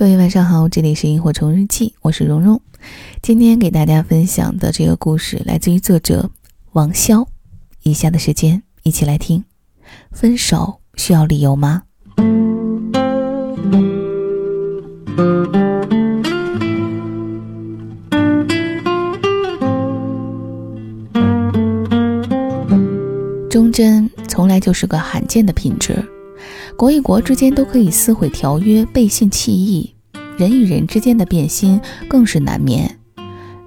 各位晚上好，这里是萤火虫日记，我是蓉蓉。今天给大家分享的这个故事来自于作者王潇。以下的时间一起来听。分手需要理由吗？忠贞从来就是个罕见的品质。国与国之间都可以撕毁条约、背信弃义，人与人之间的变心更是难免。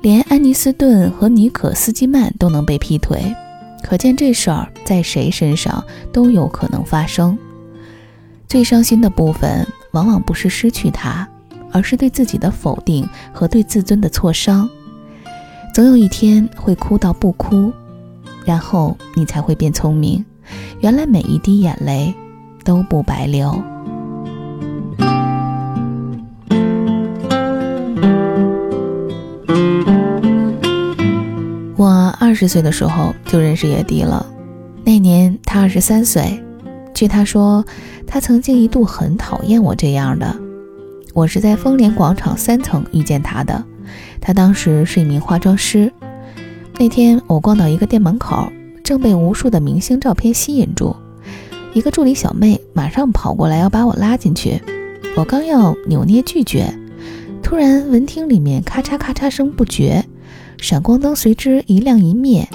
连安妮斯顿和尼可斯基曼都能被劈腿，可见这事儿在谁身上都有可能发生。最伤心的部分，往往不是失去他，而是对自己的否定和对自尊的挫伤。总有一天会哭到不哭，然后你才会变聪明。原来每一滴眼泪。都不白流。我二十岁的时候就认识野迪了，那年他二十三岁。据他说，他曾经一度很讨厌我这样的。我是在丰联广场三层遇见他的，他当时是一名化妆师。那天我逛到一个店门口，正被无数的明星照片吸引住。一个助理小妹马上跑过来要把我拉进去，我刚要扭捏拒绝，突然闻听里面咔嚓咔嚓声不绝，闪光灯随之一亮一灭，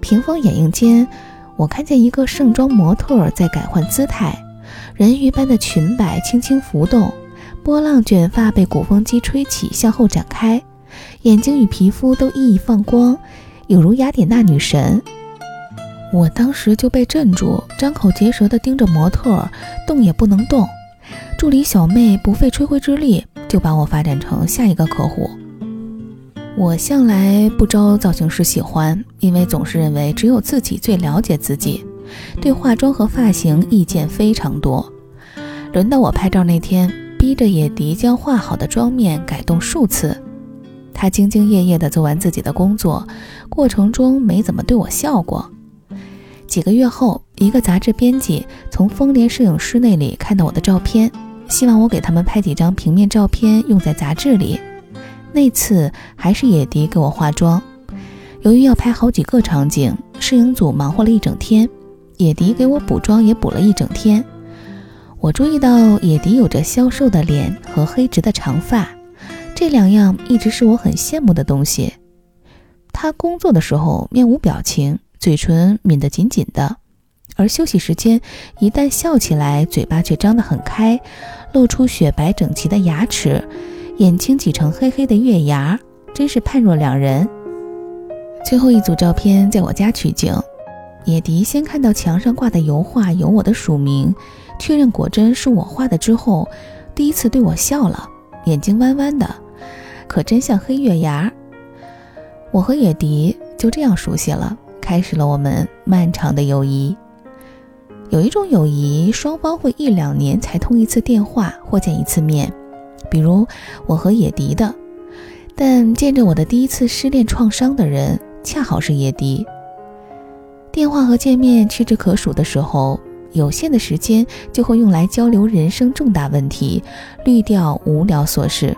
屏风掩映间，我看见一个盛装模特在改换姿态，人鱼般的裙摆轻轻浮动，波浪卷发被鼓风机吹起向后展开，眼睛与皮肤都熠熠放光，有如雅典娜女神。我当时就被镇住，张口结舌地盯着模特，动也不能动。助理小妹不费吹灰之力就把我发展成下一个客户。我向来不招造型师喜欢，因为总是认为只有自己最了解自己，对化妆和发型意见非常多。轮到我拍照那天，逼着野迪将画好的妆面改动数次。他兢兢业业地做完自己的工作，过程中没怎么对我笑过。几个月后，一个杂志编辑从丰联摄影师那里看到我的照片，希望我给他们拍几张平面照片用在杂志里。那次还是野迪给我化妆。由于要拍好几个场景，摄影组忙活了一整天，野迪给我补妆也补了一整天。我注意到野迪有着消瘦的脸和黑直的长发，这两样一直是我很羡慕的东西。他工作的时候面无表情。嘴唇抿得紧紧的，而休息时间一旦笑起来，嘴巴却张得很开，露出雪白整齐的牙齿，眼睛挤成黑黑的月牙，真是判若两人。最后一组照片在我家取景，野迪先看到墙上挂的油画有我的署名，确认果真是我画的之后，第一次对我笑了，眼睛弯弯的，可真像黑月牙。我和野迪就这样熟悉了。开始了我们漫长的友谊。有一种友谊，双方会一两年才通一次电话或见一次面，比如我和野迪的。但见证我的第一次失恋创伤的人，恰好是野迪。电话和见面屈指可数的时候，有限的时间就会用来交流人生重大问题，滤掉无聊琐事。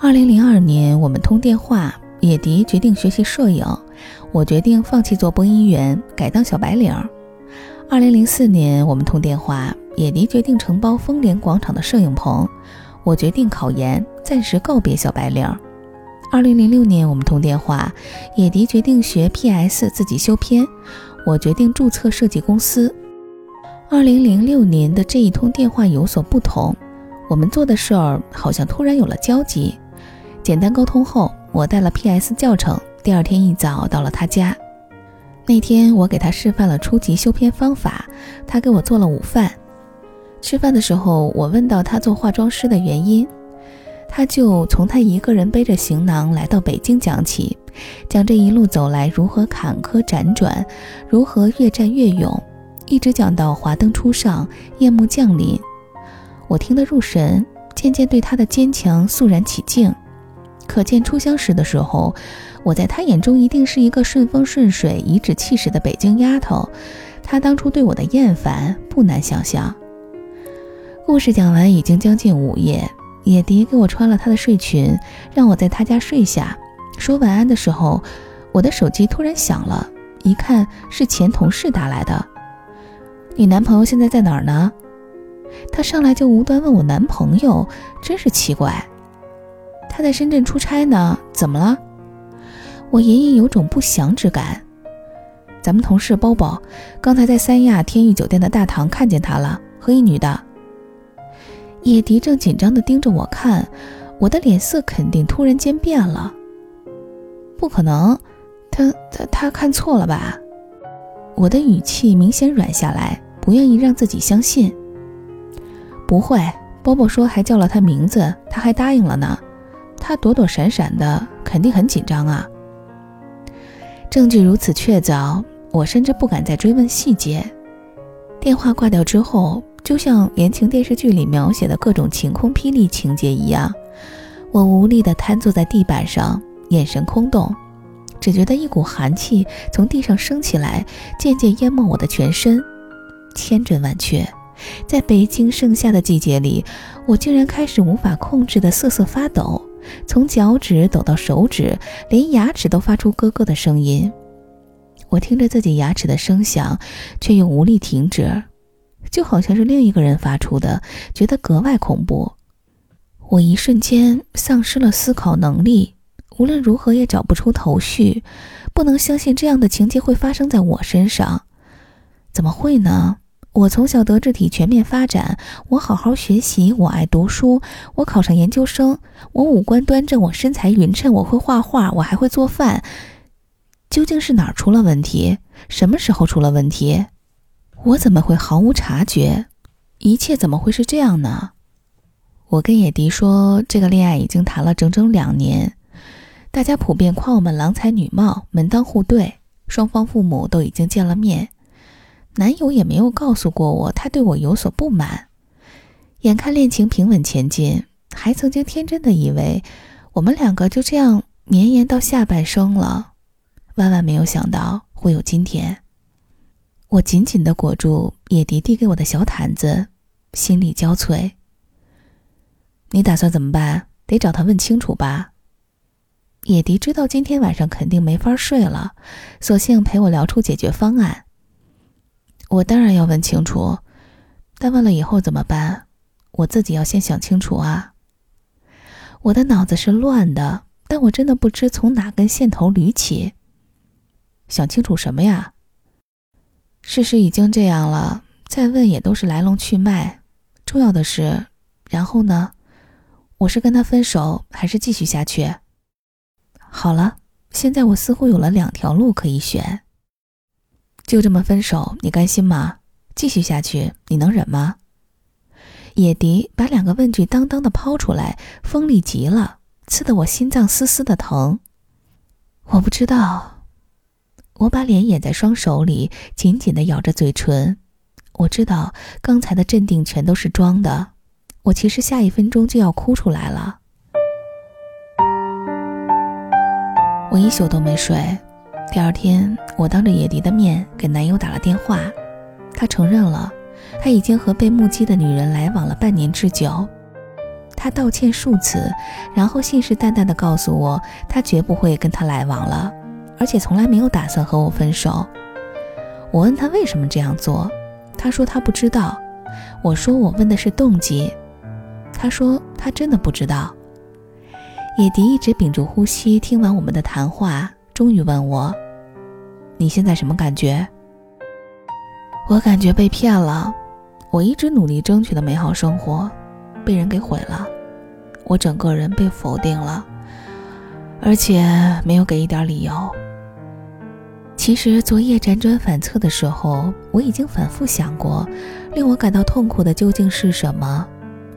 二零零二年，我们通电话，野迪决定学习摄影。我决定放弃做播音员，改当小白领。二零零四年，我们通电话，野迪决定承包丰联广场的摄影棚。我决定考研，暂时告别小白领。二零零六年，我们通电话，野迪决定学 PS 自己修片。我决定注册设计公司。二零零六年的这一通电话有所不同，我们做的事儿好像突然有了交集。简单沟通后，我带了 PS 教程。第二天一早到了他家，那天我给他示范了初级修片方法，他给我做了午饭。吃饭的时候，我问到他做化妆师的原因，他就从他一个人背着行囊来到北京讲起，讲这一路走来如何坎坷辗转，如何越战越勇，一直讲到华灯初上，夜幕降临。我听得入神，渐渐对他的坚强肃然起敬。可见初相识的时候。我在他眼中一定是一个顺风顺水、颐指气使的北京丫头，他当初对我的厌烦不难想象。故事讲完已经将近午夜，野迪给我穿了他的睡裙，让我在他家睡下。说晚安的时候，我的手机突然响了，一看是前同事打来的。你男朋友现在在哪儿呢？他上来就无端问我男朋友，真是奇怪。他在深圳出差呢，怎么了？我隐隐有种不祥之感。咱们同事包包刚才在三亚天域酒店的大堂看见他了，和一女的。野迪正紧张地盯着我看，我的脸色肯定突然间变了。不可能，他他他看错了吧？我的语气明显软下来，不愿意让自己相信。不会，包包说还叫了他名字，他还答应了呢。他躲躲闪闪的，肯定很紧张啊。证据如此确凿，我甚至不敢再追问细节。电话挂掉之后。就像言情电视剧里描写的各种晴空霹雳情节一样，我无力地瘫坐在地板上，眼神空洞，只觉得一股寒气从地上升起来，渐渐淹没我的全身。千真万确，在北京盛夏的季节里，我竟然开始无法控制的瑟瑟发抖，从脚趾抖到手指，连牙齿都发出咯咯的声音。我听着自己牙齿的声响，却又无力停止。就好像是另一个人发出的，觉得格外恐怖。我一瞬间丧失了思考能力，无论如何也找不出头绪。不能相信这样的情节会发生在我身上，怎么会呢？我从小德智体全面发展，我好好学习，我爱读书，我考上研究生，我五官端正，我身材匀称，我会画画，我还会做饭。究竟是哪儿出了问题？什么时候出了问题？我怎么会毫无察觉？一切怎么会是这样呢？我跟野迪说，这个恋爱已经谈了整整两年，大家普遍夸我们郎才女貌、门当户对，双方父母都已经见了面，男友也没有告诉过我他对我有所不满。眼看恋情平稳前进，还曾经天真的以为我们两个就这样绵延到下半生了，万万没有想到会有今天。我紧紧地裹住野迪递给我的小毯子，心力交瘁。你打算怎么办？得找他问清楚吧。野迪知道今天晚上肯定没法睡了，索性陪我聊出解决方案。我当然要问清楚，但问了以后怎么办？我自己要先想清楚啊。我的脑子是乱的，但我真的不知从哪根线头捋起。想清楚什么呀？事实已经这样了，再问也都是来龙去脉。重要的是，然后呢？我是跟他分手，还是继续下去？好了，现在我似乎有了两条路可以选。就这么分手，你甘心吗？继续下去，你能忍吗？野迪把两个问句当当的抛出来，锋利极了，刺得我心脏丝丝的疼。我不知道。我把脸掩在双手里，紧紧的咬着嘴唇。我知道刚才的镇定全都是装的，我其实下一分钟就要哭出来了。我一宿都没睡。第二天，我当着野迪的面给男友打了电话，他承认了，他已经和被目击的女人来往了半年之久。他道歉数次，然后信誓旦旦地告诉我，他绝不会跟他来往了。而且从来没有打算和我分手。我问他为什么这样做，他说他不知道。我说我问的是动机，他说他真的不知道。野迪一直屏住呼吸，听完我们的谈话，终于问我：“你现在什么感觉？”我感觉被骗了，我一直努力争取的美好生活，被人给毁了，我整个人被否定了，而且没有给一点理由。其实昨夜辗转反侧的时候，我已经反复想过，令我感到痛苦的究竟是什么？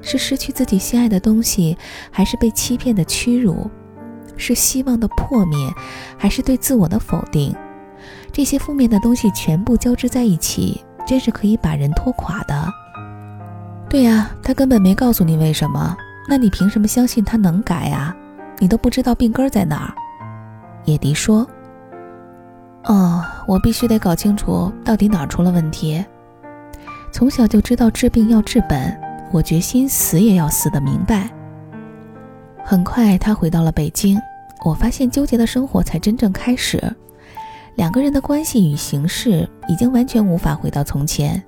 是失去自己心爱的东西，还是被欺骗的屈辱？是希望的破灭，还是对自我的否定？这些负面的东西全部交织在一起，真是可以把人拖垮的。对呀，他根本没告诉你为什么，那你凭什么相信他能改呀？你都不知道病根在哪儿。野迪说。哦，我必须得搞清楚到底哪儿出了问题。从小就知道治病要治本，我决心死也要死的明白。很快，他回到了北京。我发现纠结的生活才真正开始。两个人的关系与形式已经完全无法回到从前。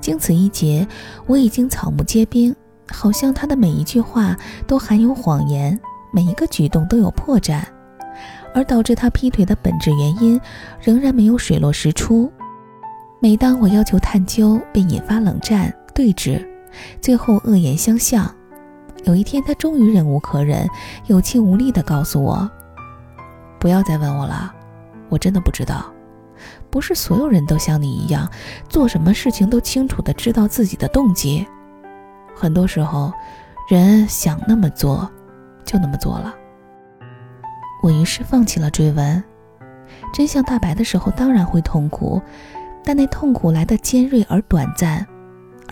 经此一劫，我已经草木皆兵，好像他的每一句话都含有谎言，每一个举动都有破绽，而导致他劈腿的本质原因仍然没有水落石出。每当我要求探究，便引发冷战对峙，最后恶言相向。有一天，他终于忍无可忍，有气无力地告诉我：“不要再问我了，我真的不知道。不是所有人都像你一样，做什么事情都清楚地知道自己的动机。很多时候，人想那么做，就那么做了。”我于是放弃了追问。真相大白的时候，当然会痛苦，但那痛苦来得尖锐而短暂。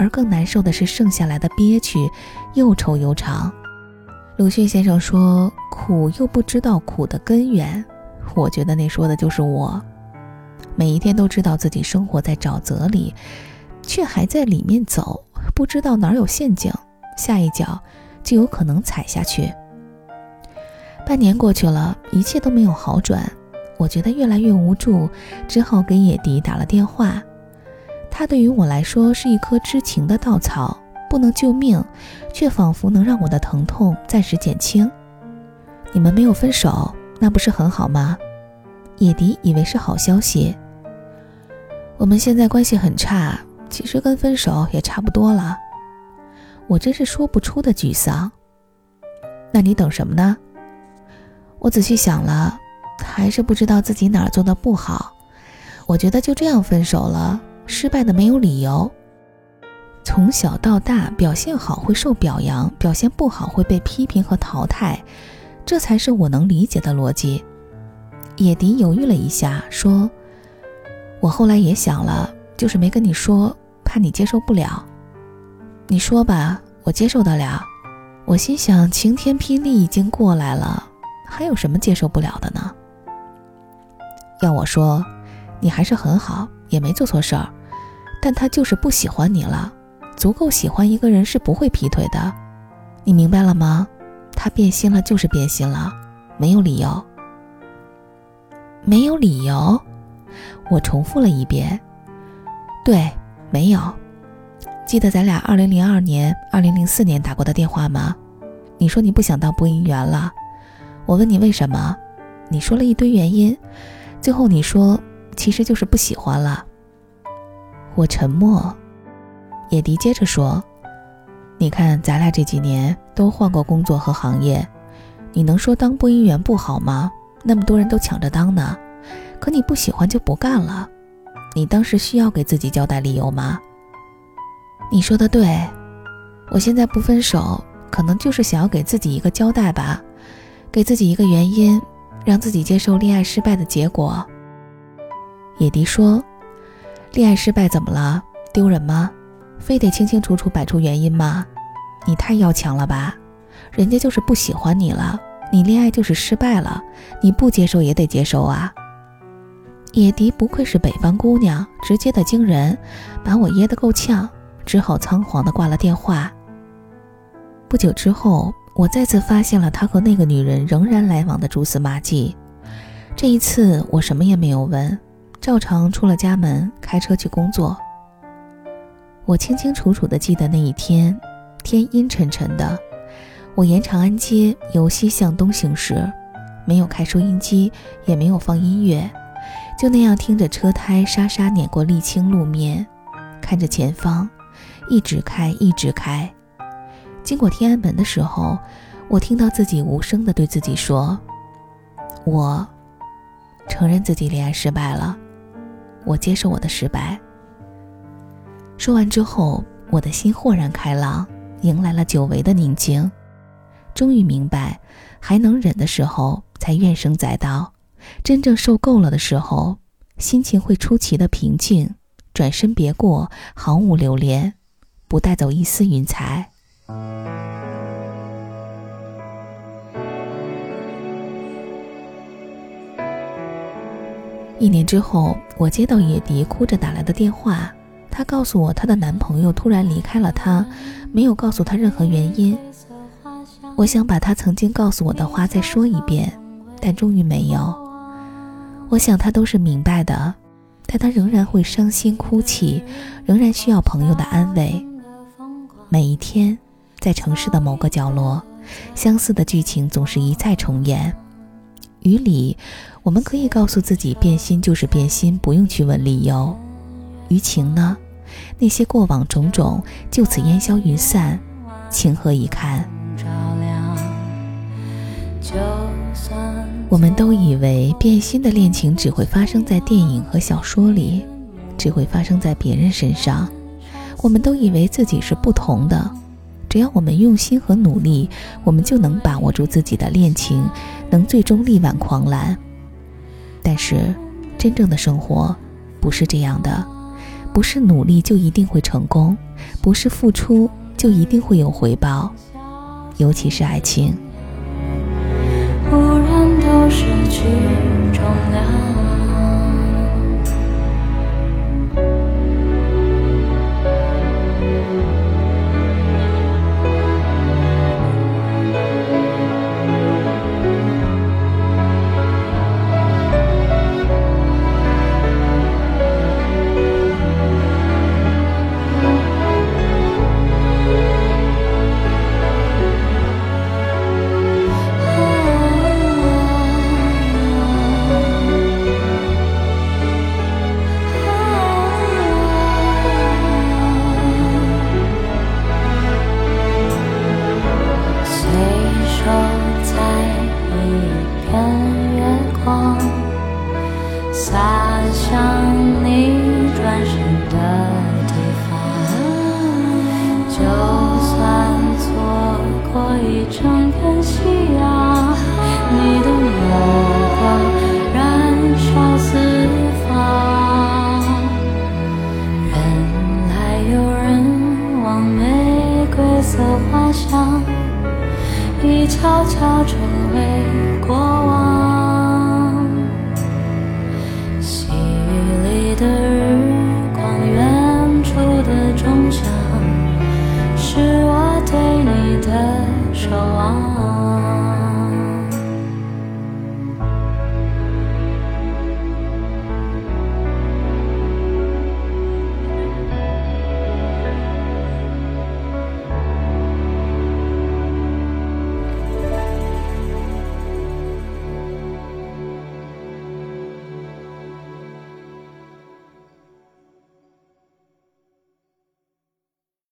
而更难受的是剩下来的憋屈，又臭又长。鲁迅先生说：“苦又不知道苦的根源。”我觉得那说的就是我。每一天都知道自己生活在沼泽里，却还在里面走，不知道哪儿有陷阱，下一脚就有可能踩下去。半年过去了，一切都没有好转，我觉得越来越无助，只好给野迪打了电话。他对于我来说是一棵知情的稻草，不能救命，却仿佛能让我的疼痛暂时减轻。你们没有分手，那不是很好吗？野迪以为是好消息。我们现在关系很差，其实跟分手也差不多了。我真是说不出的沮丧。那你等什么呢？我仔细想了，还是不知道自己哪儿做的不好。我觉得就这样分手了。失败的没有理由。从小到大，表现好会受表扬，表现不好会被批评和淘汰，这才是我能理解的逻辑。野迪犹豫了一下，说：“我后来也想了，就是没跟你说，怕你接受不了。你说吧，我接受得了。”我心想，晴天霹雳已经过来了，还有什么接受不了的呢？要我说，你还是很好，也没做错事儿。但他就是不喜欢你了，足够喜欢一个人是不会劈腿的，你明白了吗？他变心了就是变心了，没有理由，没有理由。我重复了一遍，对，没有。记得咱俩二零零二年、二零零四年打过的电话吗？你说你不想当播音员了，我问你为什么，你说了一堆原因，最后你说其实就是不喜欢了。我沉默，野迪接着说：“你看，咱俩这几年都换过工作和行业，你能说当播音员不好吗？那么多人都抢着当呢，可你不喜欢就不干了。你当时需要给自己交代理由吗？你说的对，我现在不分手，可能就是想要给自己一个交代吧，给自己一个原因，让自己接受恋爱失败的结果。”野迪说。恋爱失败怎么了？丢人吗？非得清清楚楚摆出原因吗？你太要强了吧！人家就是不喜欢你了，你恋爱就是失败了，你不接受也得接受啊！野迪不愧是北方姑娘，直接的惊人，把我噎得够呛，只好仓皇的挂了电话。不久之后，我再次发现了他和那个女人仍然来往的蛛丝马迹。这一次，我什么也没有问。照常出了家门，开车去工作。我清清楚楚地记得那一天，天阴沉沉的。我沿长安街由西向东行驶，没有开收音机，也没有放音乐，就那样听着车胎沙沙碾过沥青路面，看着前方，一直开，一直开。经过天安门的时候，我听到自己无声地对自己说：“我承认自己恋爱失败了。”我接受我的失败。说完之后，我的心豁然开朗，迎来了久违的宁静。终于明白，还能忍的时候才怨声载道，真正受够了的时候，心情会出奇的平静，转身别过，毫无留恋，不带走一丝云彩。一年之后，我接到野迪哭着打来的电话，她告诉我她的男朋友突然离开了她，没有告诉她任何原因。我想把他曾经告诉我的话再说一遍，但终于没有。我想他都是明白的，但他仍然会伤心哭泣，仍然需要朋友的安慰。每一天，在城市的某个角落，相似的剧情总是一再重演。于理，我们可以告诉自己，变心就是变心，不用去问理由。于情呢？那些过往种种就此烟消云散，情何以堪？我们都以为变心的恋情只会发生在电影和小说里，只会发生在别人身上。我们都以为自己是不同的，只要我们用心和努力，我们就能把握住自己的恋情，能最终力挽狂澜。但是，真正的生活不是这样的。不是努力就一定会成功，不是付出就一定会有回报，尤其是爱情。洒向你转身的地方，就算错过一整片夕阳，你的目光燃烧四方。人来又人往，玫瑰色花香，已悄悄中。another.